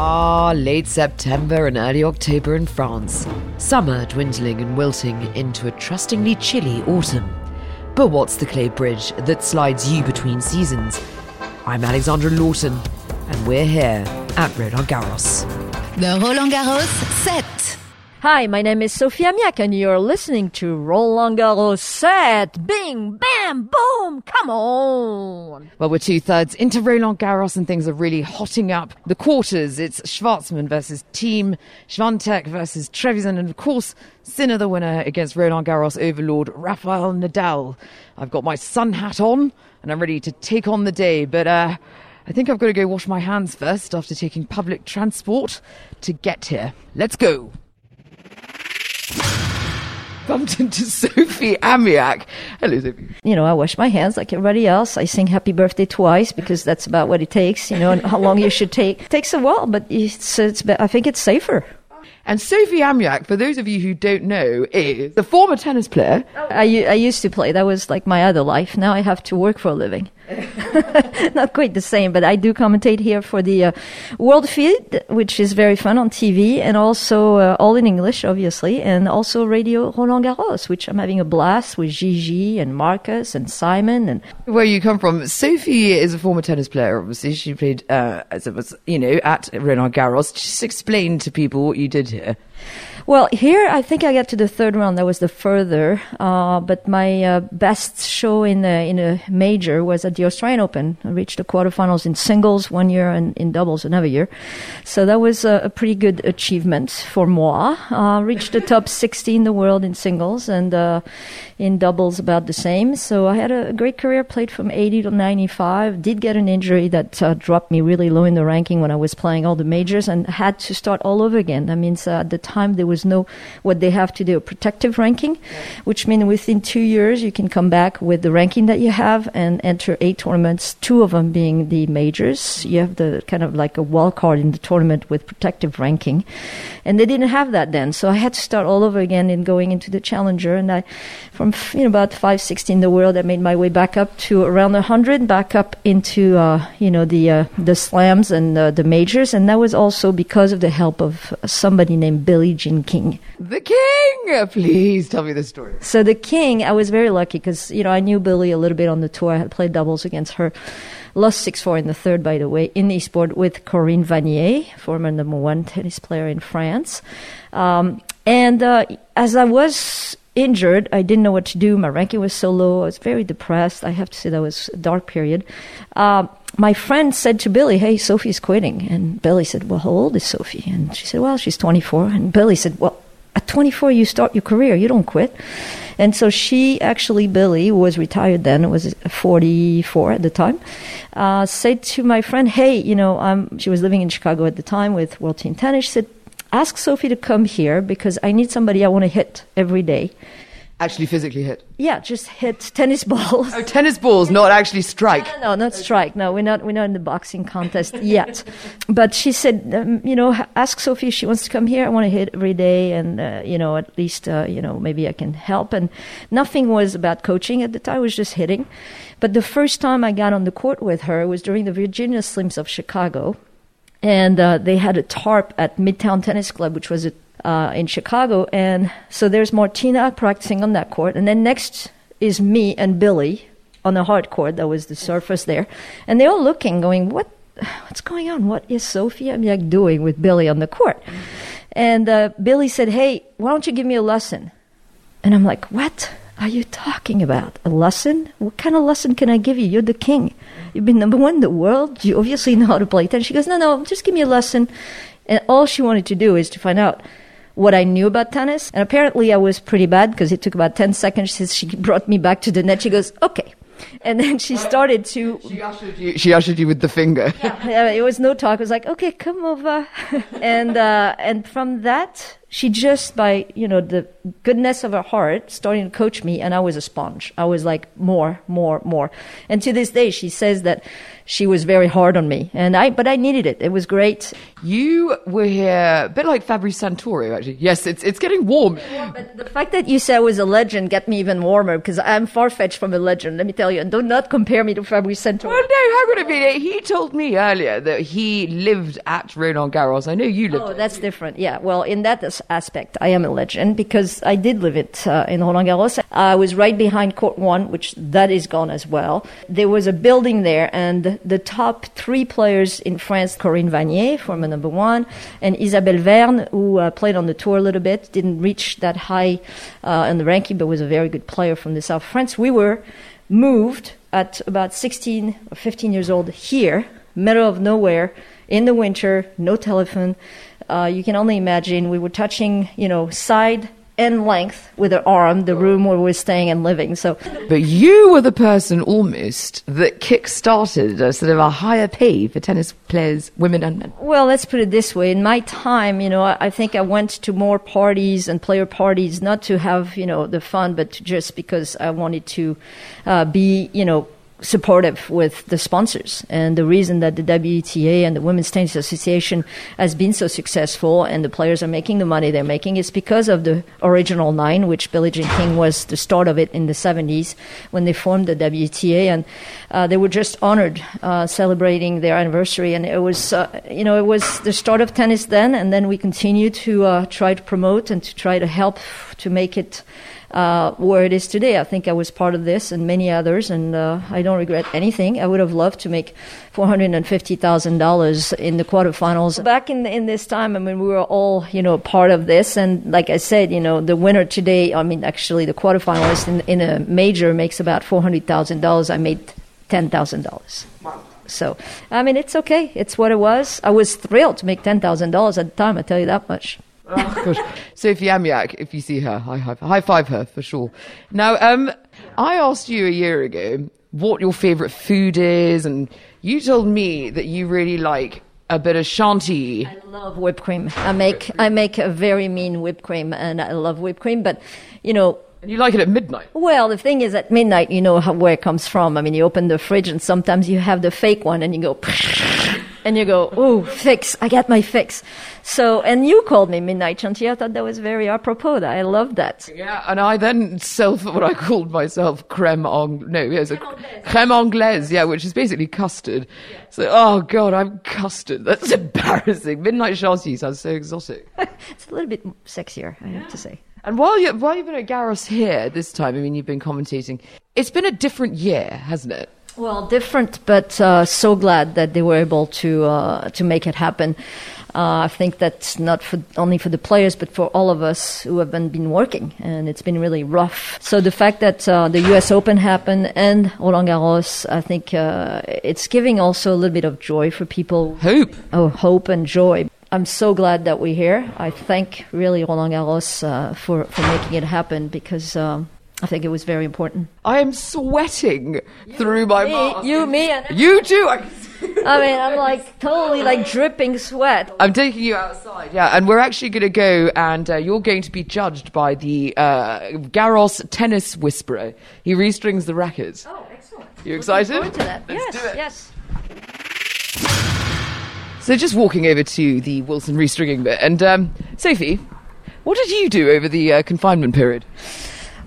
Ah, late September and early October in France. Summer dwindling and wilting into a trustingly chilly autumn. But what's the clay bridge that slides you between seasons? I'm Alexandra Lawton, and we're here at Roland Garros. The Roland Garros set. Hi, my name is Sophie Amiach, and you're listening to Roland Garros set. Bing, bam, boom, come on. Well, we're two thirds into Roland Garros, and things are really hotting up. The quarters, it's Schwartzman versus Thiem, Swiatek versus Trevisan, and of course, Sinner, the winner against Roland Garros overlord Rafael Nadal. I've got my sun hat on, and I'm ready to take on the day, but, uh, I think I've got to go wash my hands first after taking public transport to get here. Let's go bumped into Sophie Amiach. Hello, Sophie. You know, I wash my hands like everybody else. I sing happy birthday twice because that's about what it takes, you know, and how long you should take. It takes a while, but it's, it's, I think it's safer. And Sophie Amiach, for those of you who don't know, is the former tennis player. I, I used to play. That was like my other life. Now I have to work for a living. Not quite the same, but I do commentate here for the uh, World Feed, which is very fun on TV, and also uh, all in English, obviously, and also Radio Roland Garros, which I'm having a blast with Gigi and Marcus and Simon. And where you come from, Sophie is a former tennis player. Obviously, she played uh, as it was, you know, at Roland Garros. Just explain to people what you did here. Well, here I think I got to the third round. That was the further, uh, but my uh, best show in a, in a major was at the Australian Open. I reached the quarterfinals in singles one year and in doubles another year. So that was a, a pretty good achievement for moi. Uh, reached the top 60 in the world in singles and uh, in doubles about the same. So I had a great career. Played from 80 to 95. Did get an injury that uh, dropped me really low in the ranking when I was playing all the majors and had to start all over again. That means uh, at the time there was no what they have to do a protective ranking, which means within two years you can come back with the ranking that you have and enter eight tournaments. Two of them being the majors. You have the kind of like a wild card in the tournament with protective ranking, and they didn't have that then. So I had to start all over again in going into the challenger. And I, from you know about 560 in the world, I made my way back up to around 100, back up into uh, you know the uh, the slams and uh, the majors, and that was also because of the help of somebody named Billie Jean King. The King! Please tell me the story. So the King, I was very lucky because you know I knew Billie a little bit on the tour. I had played doubles against her. Lost 6 4 in the third, by the way, in the sport with Corinne Vanier, former number one tennis player in France. Um, and uh, as I was injured, I didn't know what to do. My ranking was so low. I was very depressed. I have to say that was a dark period. Uh, my friend said to Billie, Hey, Sophie's quitting. And Billie said, Well, how old is Sophie? And she said, Well, she's 24. And Billie said, Well, at 24, you start your career. You don't quit. And so she actually, Billie, was retired then, was 44 at the time, uh, said to my friend, hey, you know, um, she was living in Chicago at the time with World Team Tennis. She said, ask Sophie to come here because I need somebody I want to hit every day actually physically hit? Yeah, just hit tennis balls. Oh, tennis balls, not actually strike. No, no, not strike. No, we're not. We're not in the boxing contest yet. But she said, um, you know, ask Sophie if she wants to come here. I want to hit every day, and uh, you know, at least, uh, you know, maybe I can help. And nothing was about coaching at the time. It was just hitting. But the first time I got on the court with her was during the Virginia Slims of Chicago. And uh, they had a tarp at Midtown Tennis Club, which was a uh, in Chicago. And so there's Martina practicing on that court. And then next is me and Billie on the hard court. That was the surface there. And they're all looking, going, what, what's going on? What is Sophie Amiach doing with Billie on the court? And uh, Billie said, hey, why don't you give me a lesson? And I'm like, what are you talking about? A lesson? What kind of lesson can I give you? You're the king. You've been number one in the world. You obviously know how to play tennis. She goes, no, no, just give me a lesson. And all she wanted to do is to find out what I knew about tennis. And apparently I was pretty bad because it took about 10 seconds since she brought me back to the net. She goes, okay. And then she started to. She ushered you, she ushered you with the finger. yeah, it was no talk. It was like, okay, come over. and, uh, and from that she just by you know the goodness of her heart started to coach me and i was a sponge i was like more more more and to this day she says that she was very hard on me and i but i needed it it was great You were here a bit like Fabrice Santoro, actually. Yes, it's it's getting warm. but the fact that you said I was a legend got me even warmer because i'm far-fetched from a legend let me tell you and do not compare me to fabrice Santoro. Well, no, how could it be? He told me earlier that he lived at Roland Garros. I know you lived. Oh, that's different. Yeah. Well, in that as- aspect, I am a legend because I did live it uh, in Roland Garros. I was right behind Court One, which that is gone as well. There was a building there, and the top three players in France, Corinne Vanier, former number one, and Isabelle Verne, who uh, played on the tour a little bit, didn't reach that high uh, in the ranking, but was a very good player from the south France. We were moved at about 16 or 15 years old here, middle of nowhere, in the winter, no telephone. Uh, you can only imagine we were touching, you know, side and length with our arm, the room where we were staying and living. So, But you were the person almost that kick-started a sort of a higher pay for tennis players, women and men. well, let's put it this way. In my time, you know, I, I think I went to more parties and player parties, not to have, you know, the fun, but to just because I wanted to uh, be, you know, supportive with the sponsors. And the reason that the WTA and the Women's Tennis Association has been so successful and the players are making the money they're making is because of the original nine, which Billie Jean King was the start of it in the 70s when they formed the WTA. And uh, they were just honored uh, celebrating their anniversary. And it was, uh, you know, it was the start of tennis then. And then we continue to uh, try to promote and to try to help to make it uh, where it is today. I think I was part of this and many others, and uh, I don't regret anything. I would have loved to make four hundred and fifty thousand dollars in the quarterfinals back in in this time. I mean, we were all you know part of this, and like I said, you know, the winner today. I mean, actually, the quarterfinalist in, in a major makes about four hundred thousand dollars. I made ten thousand dollars. Wow. So, I mean, it's okay. It's what it was. I was thrilled to make ten thousand dollars at the time. I tell you that much. Oh, gosh. Sophie Amiach, if you see her, high, high, high five her for sure. Now, um, I asked you a year ago what your favourite food is, and you told me that you really like a bit of Chantilly. I love whipped cream. I make I make a very mean whipped cream, and I love whipped cream. But you know, And you like it at midnight. well, the thing is, at midnight, you know how, where it comes from. I mean, you open the fridge, and sometimes you have the fake one, and you go. And you go, ooh, fix! I got my fix. So, and you called me midnight Chantilly. I thought that was very apropos. I love that. Yeah, and I then self what I called myself creme ang no, yes, a creme anglaise, yeah, which is basically custard. So, oh god, I'm custard. That's embarrassing. Midnight Chantilly sounds so exotic. It's a little bit sexier, I have to say. And while you while you've been at Garros here this time, I mean, you've been commentating. It's been a different year, hasn't it? Well, different, but uh, so glad that they were able to uh, to make it happen. Uh, I think that's not for, only for the players, but for all of us who have been, been working, and it's been really rough. So the fact that uh, the U.S. Open happened and Roland Garros, I think uh, it's giving also a little bit of joy for people. Hope. Oh, hope and joy. I'm so glad that we're here. I thank really Roland Garros uh, for for making it happen because. Um, I think it was very important. I am sweating through my Me, mask. you, me, and You too. I, I mean, I'm like totally like dripping sweat. I'm taking you outside. Yeah, and we're actually going to go, and uh, you're going to be judged by the uh, Garros tennis whisperer. He restrings the rackets. Oh, excellent. You excited? Forward to that. Let's yes, do it. yes. So just walking over to the Wilson restringing bit, and um, Sophie, what did you do over the uh, confinement period?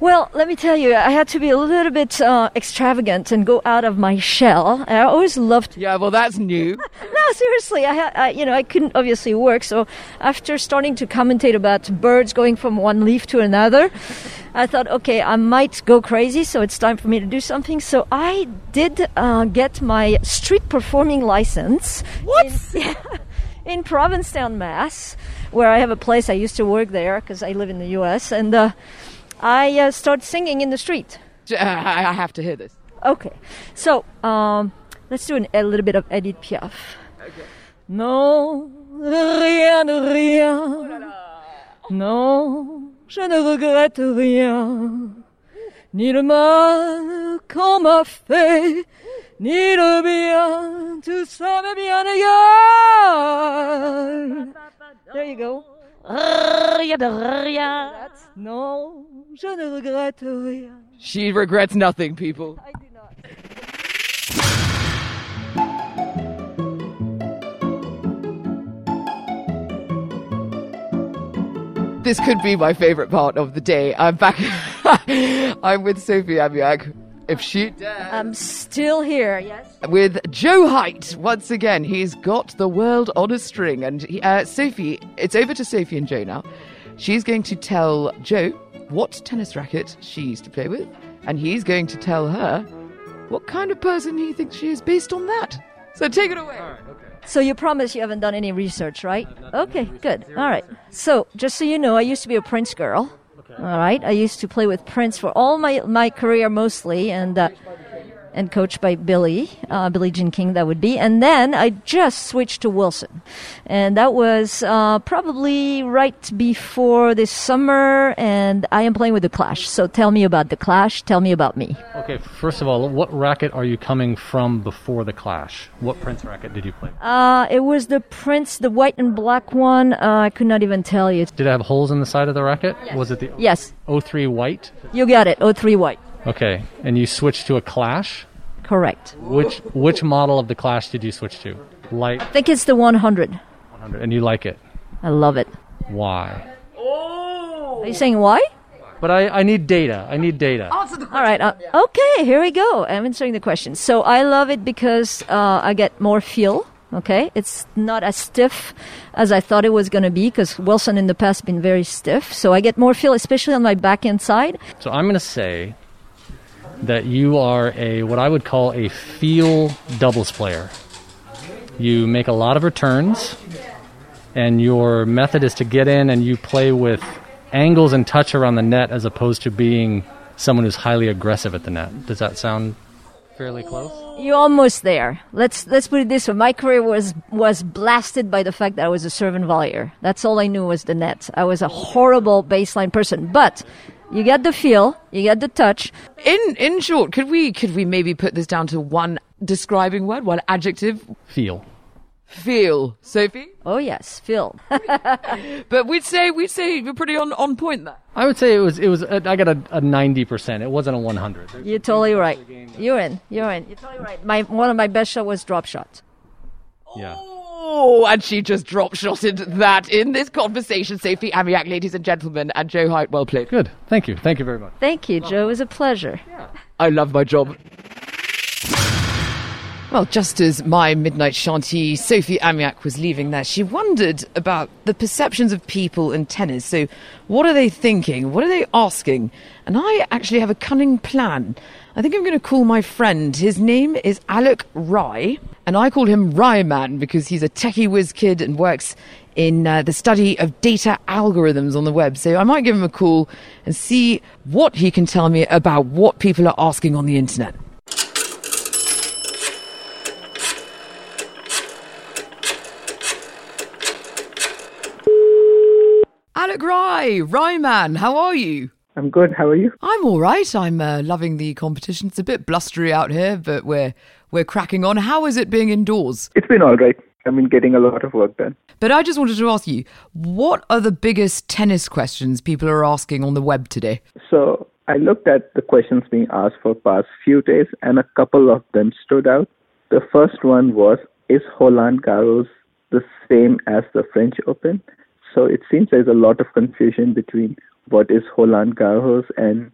Well, let me tell you, I had to be a little bit uh, extravagant and go out of my shell. I always loved. Yeah, well, that's new. No, seriously, I had, I, you know, I couldn't obviously work. So after starting to commentate about birds going from one leaf to another, I thought, okay, I might go crazy. So it's time for me to do something. So I did uh, get my street performing license. What? In, in Provincetown, Mass, where I have a place. I used to work there because I live in the U.S. and. Uh, I uh, started singing in the street. I I have to hear this. Okay, so um, let's do an, a little bit of Edith Piaf. Non, rien de rien. Non, je ne regrette rien. Ni le mal qu'on m'a fait, ni le bien, tout ça m'est bien égal. There you go. No, je ne regrette rien. She regrets nothing, people. I do not. This could be my favourite part of the day. I'm back. I'm with Sophie Amiach. If she dares. I'm still here, yes? with Joe Height once again. He's got the world on a string, and he, uh, Sophie. It's over to Sophie and Joe now. She's going to tell Joe what tennis racket she used to play with, and he's going to tell her what kind of person he thinks she is based on that. So take it away. So you promise you haven't done any research, right? Okay, good. All right. So just so you know, I used to be a Prince girl. All right. I used to play with Prince for all my my career mostly, and uh, and coached by Billie, uh, Billie Jean King, that would be. And then I just switched to Wilson, and that was uh, probably right before this summer. And I am playing with the Clash. So tell me about the Clash. Tell me about me. Okay, first of all, what racket are you coming from before the clash? What Prince racket did you play? Uh, it was the Prince, the white and black one. Uh, I could not even tell you. Did it have holes in the side of the racket? Was it the Yes, 03 white? you got it. 03 white. Okay, and you switched to a clash? Correct. Which which model of the clash did you switch to? Light I think it's the 100. 100, and you like it. I love it. Why? Oh. Are you saying why? But I, I need data. I need data. Answer the question. All right. Uh, okay, here we go. I'm answering the question. So I love it because uh, I get more feel. Okay, it's not as stiff as I thought it was going to be because Wilson in the past been very stiff. So I get more feel, especially on my backhand side. So I'm going to say that you are a what I would call a feel doubles player. You make a lot of returns, and your method is to get in and you play with angles and touch around the net as opposed to being someone who's highly aggressive at the net. Does that sound fairly close? You're almost there. Let's let's put it this way. My career was was blasted by the fact that I was a servant volleyer. That's all I knew was the net. I was a horrible baseline person, but you get the feel, you get the touch. In in short, could we could we maybe put this down to one describing word, one adjective? Feel. Feel, Sophie. Oh yes, feel. But we'd say we'd say you're pretty on on point there. I would say it was it was uh, I got a, a 90%. It wasn't a 100. There's- You're totally right. You're in. You're in. You're totally right. My one of my best shot was drop shot. Yeah. Oh, Oh, and she just drop shotted that in this conversation. Sophie Amiach, ladies and gentlemen, and Joe Height, well played. Good. Thank you. Thank you very much. Thank you, Joe. It was a pleasure. I love my job. Well, just as my midnight Chantilly, Sophie Amiach, was leaving there, she wondered about the perceptions of people in tennis. So, what are they thinking? What are they asking? And I actually have a cunning plan. I think I'm going to call my friend. His name is Alec Rye, and I call him Rye Man because he's a techie whiz kid and works in uh, the study of data algorithms on the web. So, I might give him a call and see what he can tell me about what people are asking on the internet. Alec Rye, Rye Man, how are you? I'm good. How are you? I'm all right. I'm uh, loving the competition. It's a bit blustery out here, but we're we're cracking on. How is it being indoors? It's been all right. I've been getting a lot of work done. But I just wanted to ask you, what are the biggest tennis questions people are asking on the web today? So I looked at the questions being asked for past few days, and a couple of them stood out. The first one was, is Roland Garros the same as the French Open? So it seems there's a lot of confusion between what is Roland Garros and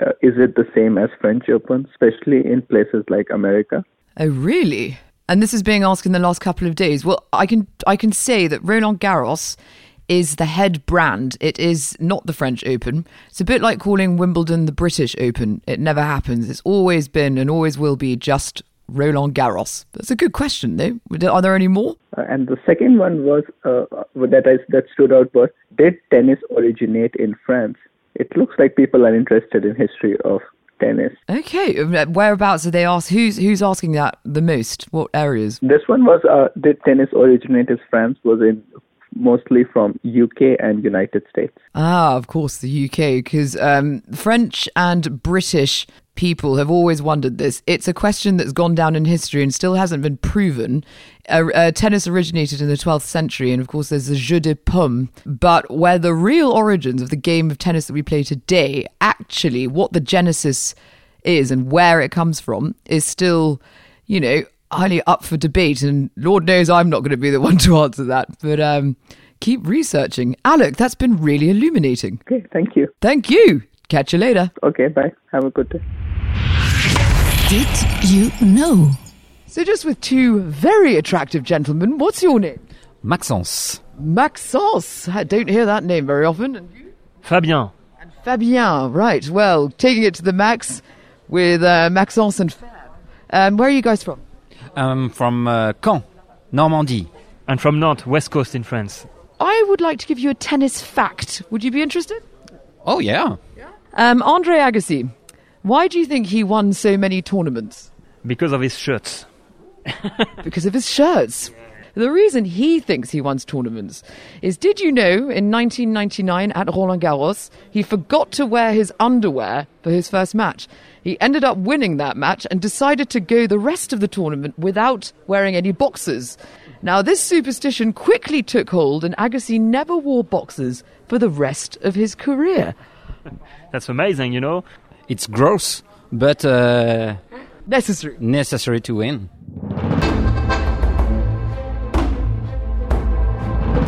uh, is it the same as French Open, especially in places like America? Oh, really? And this is being asked in the last couple of days. Well, I can I can say that Roland Garros is the head brand. It is not the French Open. It's a bit like calling Wimbledon the British Open. It never happens. It's always been and always will be just Roland Garros. That's a good question, though. Are there any more? Uh, and the second one was uh, that I, that stood out was did tennis originate in France? It looks like people are interested in history of tennis. Okay, uh, whereabouts are they asked? Who's who's asking that the most? What areas? This one was uh, did tennis originate in France? Was in mostly from UK and United States. Ah, of course, the UK, because um, French and British people have always wondered this. It's a question that's gone down in history and still hasn't been proven. Uh, uh, tennis originated in the 12th century, and of course, there's the jeu de paume. But where the real origins of the game of tennis that we play today, actually, what the genesis is and where it comes from, is still, you know, highly up for debate. And Lord knows I'm not going to be the one to answer that. But um, keep researching. Alec, that's been really illuminating. Okay, thank you. Thank you. Catch you later. Okay, bye. Have a good day. Did you know? So, just with two very attractive gentlemen, what's your name? Maxence. Maxence. I don't hear that name very often. And you? Fabien. Fabien, right. Well, taking it to the max with uh, Maxence and Fab. Um, where are you guys from? I'm from uh, Caen, Normandy. And from Nantes, west coast in France. I would like to give you a tennis fact. Would you be interested? Oh, yeah. Um, Andre Agassi. Why do you think he won so many tournaments? Because of his shirts. because of his shirts. The reason he thinks he won tournaments is did you know in 1999 at Roland Garros, he forgot to wear his underwear for his first match? He ended up winning that match and decided to go the rest of the tournament without wearing any boxers. Now, this superstition quickly took hold, and Agassi never wore boxers for the rest of his career. That's amazing, you know? It's gross, but uh, Necessary. necessary to win.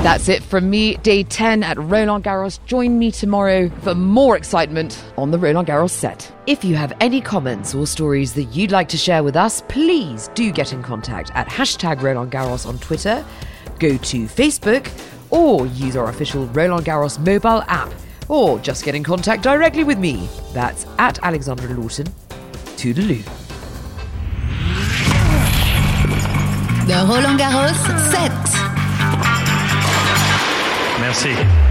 That's it from me, day 10 at Roland Garros. Join me tomorrow for more excitement on the Roland Garros set. If you have any comments or stories that you'd like to share with us, please do get in contact at hashtag Roland Garros on Twitter, go to Facebook, or use our official Roland Garros mobile app, or just get in contact directly with me. That's at Alexandra Lawton. Toodaloo. The Roland Garros set. Merci.